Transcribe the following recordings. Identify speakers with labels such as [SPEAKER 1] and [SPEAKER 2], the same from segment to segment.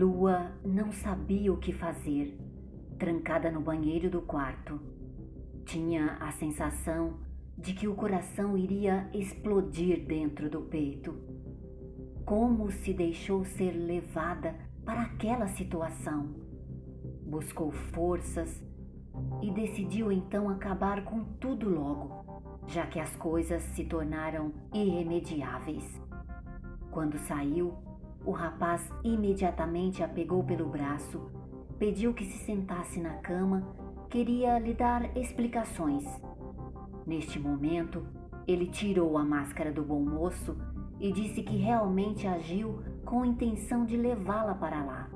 [SPEAKER 1] Lua não sabia o que fazer, trancada no banheiro do quarto. Tinha a sensação de que o coração iria explodir dentro do peito. Como se deixou ser levada para aquela situação? Buscou forças e decidiu então acabar com tudo logo, já que as coisas se tornaram irremediáveis. Quando saiu, o rapaz imediatamente a pegou pelo braço, pediu que se sentasse na cama, queria lhe dar explicações. Neste momento, ele tirou a máscara do bom moço e disse que realmente agiu com intenção de levá-la para lá.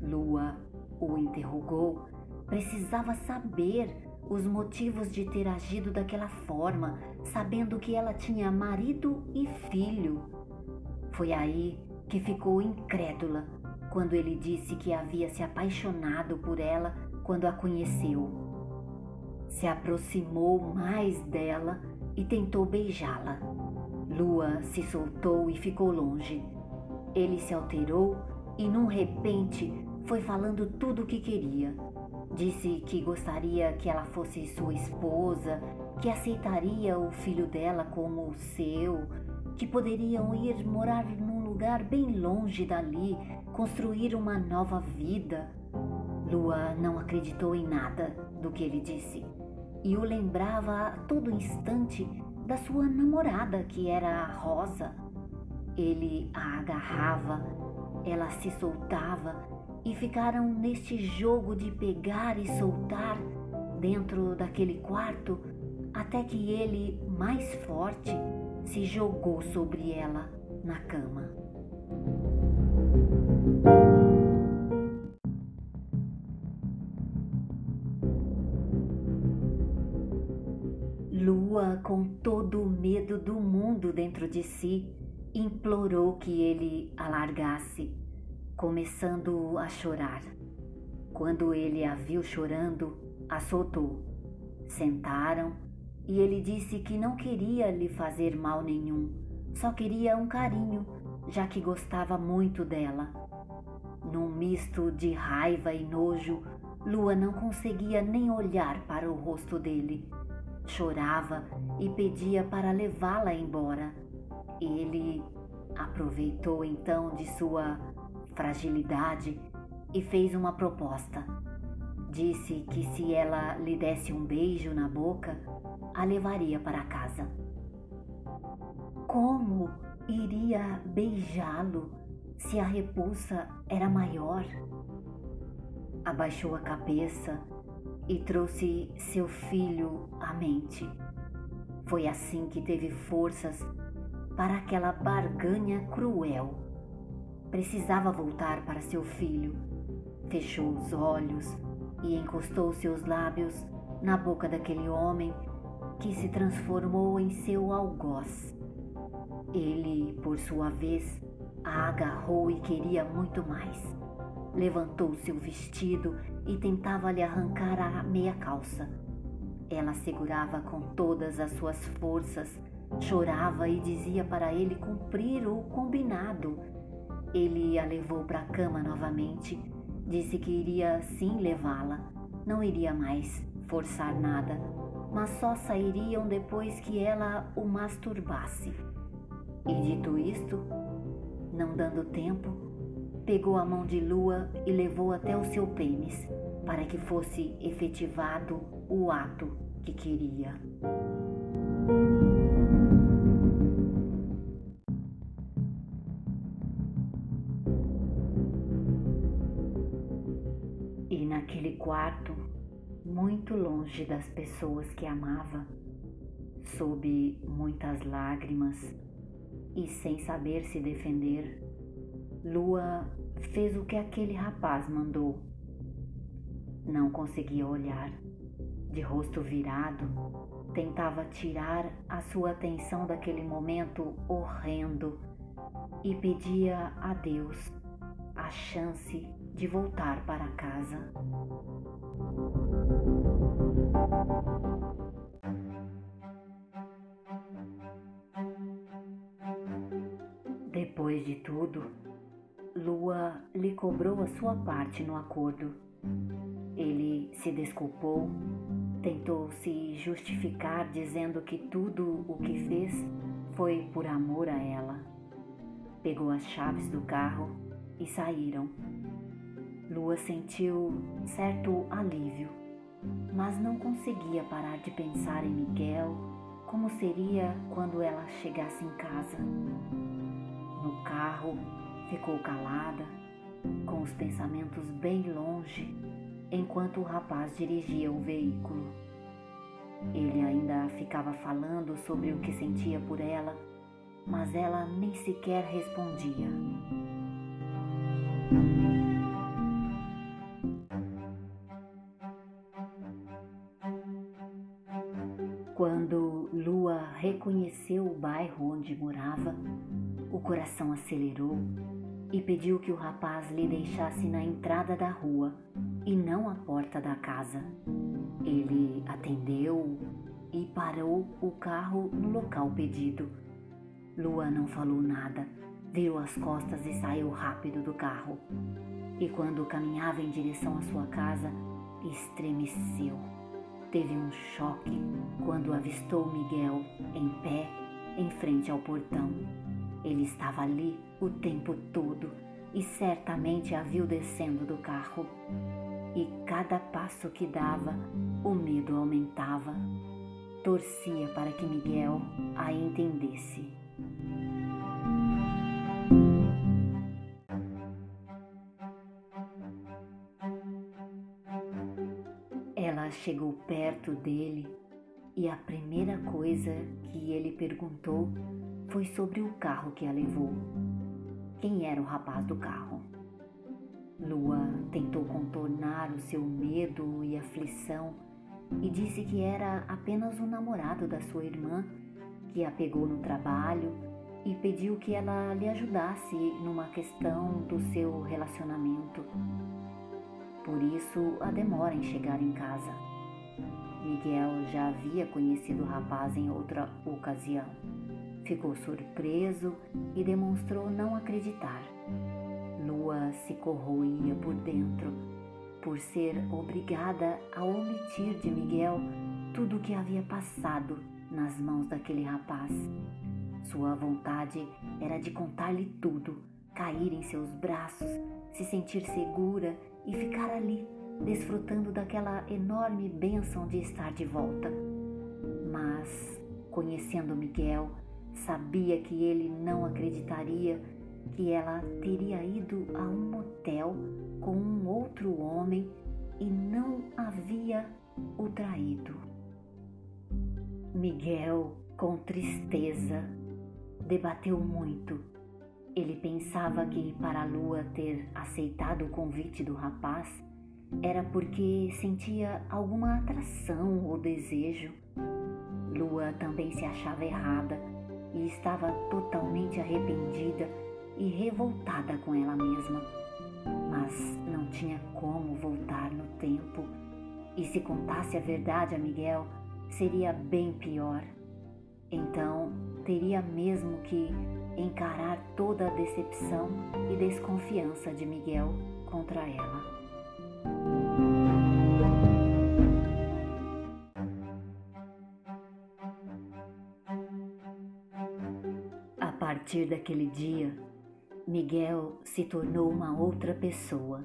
[SPEAKER 1] Lua o interrogou, precisava saber os motivos de ter agido daquela forma, sabendo que ela tinha marido e filho. Foi aí que ficou incrédula quando ele disse que havia se apaixonado por ela quando a conheceu. Se aproximou mais dela e tentou beijá-la. Lua se soltou e ficou longe. Ele se alterou e, num repente, foi falando tudo o que queria. Disse que gostaria que ela fosse sua esposa, que aceitaria o filho dela como o seu, que poderiam ir morar num lugar bem longe dali, construir uma nova vida. Lua não acreditou em nada do que ele disse e o lembrava a todo instante da sua namorada, que era a Rosa. Ele a agarrava, ela se soltava e ficaram neste jogo de pegar e soltar dentro daquele quarto até que ele, mais forte, se jogou sobre ela na cama. Todo o medo do mundo dentro de si, implorou que ele a largasse começando a chorar. Quando ele a viu chorando, a soltou. Sentaram e ele disse que não queria lhe fazer mal nenhum, só queria um carinho, já que gostava muito dela. Num misto de raiva e nojo, Lua não conseguia nem olhar para o rosto dele. Chorava e pedia para levá-la embora. Ele aproveitou então de sua fragilidade e fez uma proposta. Disse que se ela lhe desse um beijo na boca, a levaria para casa. Como iria beijá-lo se a repulsa era maior? Abaixou a cabeça e trouxe seu filho à mente. Foi assim que teve forças para aquela barganha cruel Precisava voltar para seu filho. Fechou os olhos e encostou seus lábios na boca daquele homem que se transformou em seu algoz. Ele, por sua vez, a agarrou e queria muito mais. Levantou seu vestido e tentava lhe arrancar a meia calça. Ela segurava com todas as suas forças, chorava e dizia para ele cumprir o combinado ele a levou para a cama novamente, disse que iria sim levá-la, não iria mais forçar nada, mas só sairiam depois que ela o masturbasse. E dito isto, não dando tempo, pegou a mão de Lua e levou até o seu pênis para que fosse efetivado o ato que queria. naquele quarto, muito longe das pessoas que amava, sob muitas lágrimas e sem saber se defender, Lua fez o que aquele rapaz mandou. Não conseguia olhar. De rosto virado, tentava tirar a sua atenção daquele momento horrendo e pedia a Deus a chance de voltar para casa. Depois de tudo, Lua lhe cobrou a sua parte no acordo. Ele se desculpou, tentou se justificar dizendo que tudo o que fez foi por amor a ela. Pegou as chaves do carro e saíram. Lua sentiu certo alívio, mas não conseguia parar de pensar em Miguel, como seria quando ela chegasse em casa. No carro, ficou calada, com os pensamentos bem longe, enquanto o rapaz dirigia o veículo. Ele ainda ficava falando sobre o que sentia por ela, mas ela nem sequer respondia. Quando Lua reconheceu o bairro onde morava, o coração acelerou e pediu que o rapaz lhe deixasse na entrada da rua e não à porta da casa. Ele atendeu e parou o carro no local pedido. Lua não falou nada, virou as costas e saiu rápido do carro. E quando caminhava em direção à sua casa, estremeceu. Teve um choque quando avistou Miguel em pé em frente ao portão. Ele estava ali o tempo todo e certamente a viu descendo do carro. E cada passo que dava, o medo aumentava. Torcia para que Miguel a entendesse. Ela chegou perto dele e a primeira coisa que ele perguntou foi sobre o carro que a levou. Quem era o rapaz do carro? Lua tentou contornar o seu medo e aflição e disse que era apenas o namorado da sua irmã que a pegou no trabalho e pediu que ela lhe ajudasse numa questão do seu relacionamento. Por isso, a demora em chegar em casa. Miguel já havia conhecido o rapaz em outra ocasião. Ficou surpreso e demonstrou não acreditar. Lua se corroía por dentro por ser obrigada a omitir de Miguel tudo o que havia passado nas mãos daquele rapaz. Sua vontade era de contar-lhe tudo, cair em seus braços, se sentir segura e ficar ali, desfrutando daquela enorme bênção de estar de volta. Mas, conhecendo Miguel, Sabia que ele não acreditaria que ela teria ido a um motel com um outro homem e não havia o traído. Miguel, com tristeza, debateu muito. Ele pensava que para a lua ter aceitado o convite do rapaz era porque sentia alguma atração ou desejo. Lua também se achava errada e estava totalmente arrependida e revoltada com ela mesma. Mas não tinha como voltar no tempo, e se contasse a verdade a Miguel, seria bem pior. Então, teria mesmo que encarar toda a decepção e desconfiança de Miguel contra ela. Partir daquele dia, Miguel se tornou uma outra pessoa.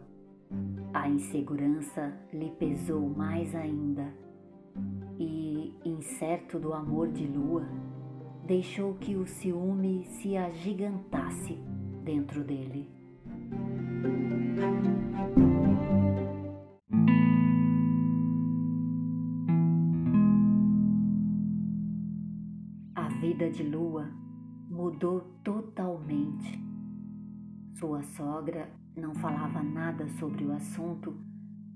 [SPEAKER 1] A insegurança lhe pesou mais ainda e, incerto do amor de Lua, deixou que o ciúme se agigantasse dentro dele. A vida de Lua mudou totalmente. Sua sogra não falava nada sobre o assunto,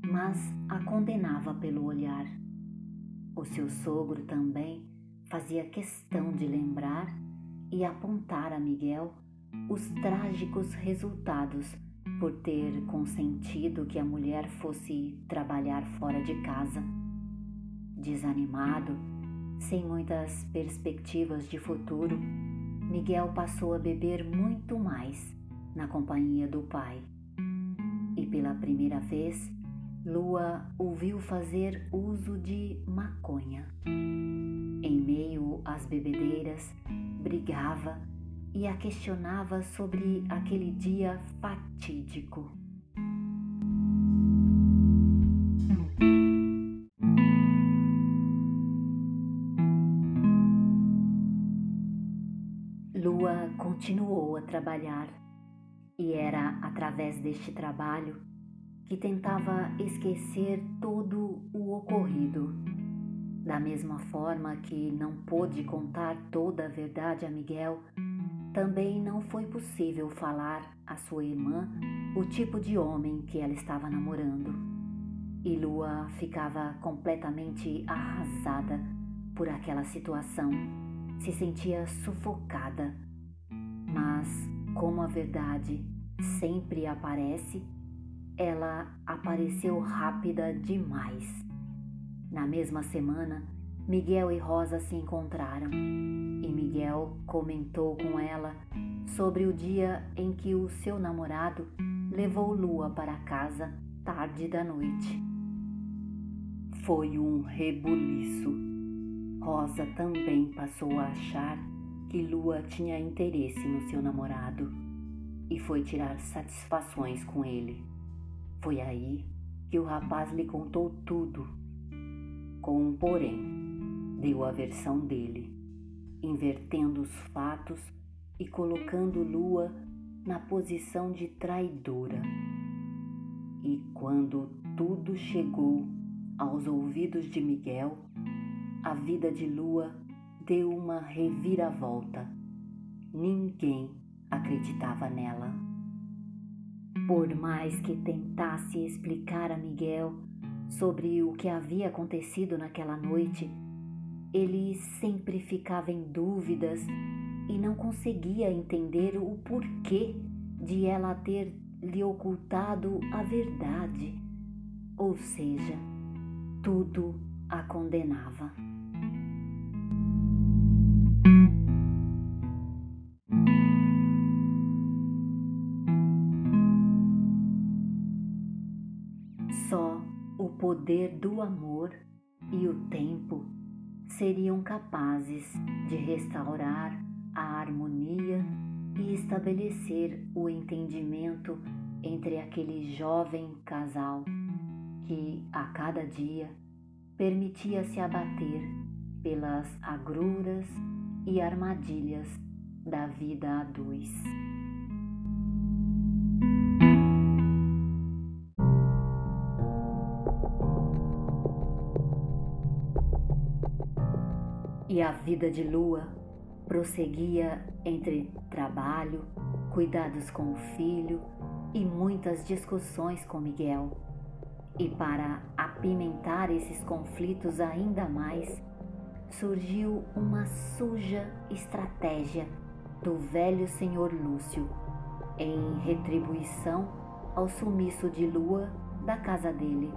[SPEAKER 1] mas a condenava pelo olhar. O seu sogro também fazia questão de lembrar e apontar a Miguel os trágicos resultados por ter consentido que a mulher fosse trabalhar fora de casa. Desanimado, sem muitas perspectivas de futuro, Miguel passou a beber muito mais na companhia do pai. E pela primeira vez, Lua ouviu fazer uso de maconha. Em meio às bebedeiras, brigava e a questionava sobre aquele dia fatídico. Continuou a trabalhar e era através deste trabalho que tentava esquecer todo o ocorrido. Da mesma forma que não pôde contar toda a verdade a Miguel, também não foi possível falar à sua irmã o tipo de homem que ela estava namorando. E Lua ficava completamente arrasada por aquela situação, se sentia sufocada. Mas, como a verdade sempre aparece, ela apareceu rápida demais. Na mesma semana, Miguel e Rosa se encontraram e Miguel comentou com ela sobre o dia em que o seu namorado levou Lua para casa tarde da noite. Foi um rebuliço. Rosa também passou a achar que Lua tinha interesse no seu namorado e foi tirar satisfações com ele. Foi aí que o rapaz lhe contou tudo, com um porém deu a versão dele, invertendo os fatos e colocando Lua na posição de traidora. E quando tudo chegou aos ouvidos de Miguel, a vida de Lua deu uma reviravolta. Ninguém acreditava nela. Por mais que tentasse explicar a Miguel sobre o que havia acontecido naquela noite, ele sempre ficava em dúvidas e não conseguia entender o porquê de ela ter lhe ocultado a verdade, ou seja, tudo a condenava. Só o poder do amor e o tempo seriam capazes de restaurar a harmonia e estabelecer o entendimento entre aquele jovem casal que, a cada dia, permitia-se abater pelas agruras e armadilhas da vida a dois. E a vida de Lua prosseguia entre trabalho, cuidados com o filho e muitas discussões com Miguel. E para apimentar esses conflitos ainda mais, surgiu uma suja estratégia do velho senhor Lúcio, em retribuição ao sumiço de Lua da casa dele.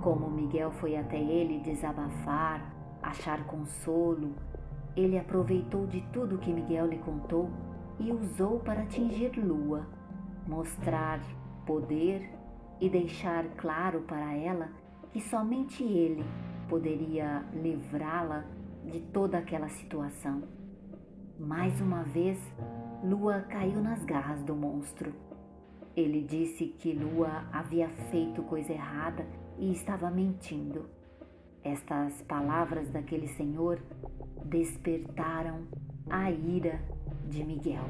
[SPEAKER 1] Como Miguel foi até ele desabafar, achar consolo, ele aproveitou de tudo que Miguel lhe contou e usou para atingir Lua, mostrar poder e deixar claro para ela que somente ele poderia livrá-la de toda aquela situação. Mais uma vez, Lua caiu nas garras do monstro. Ele disse que Lua havia feito coisa errada e estava mentindo. Estas palavras daquele senhor despertaram a ira de Miguel.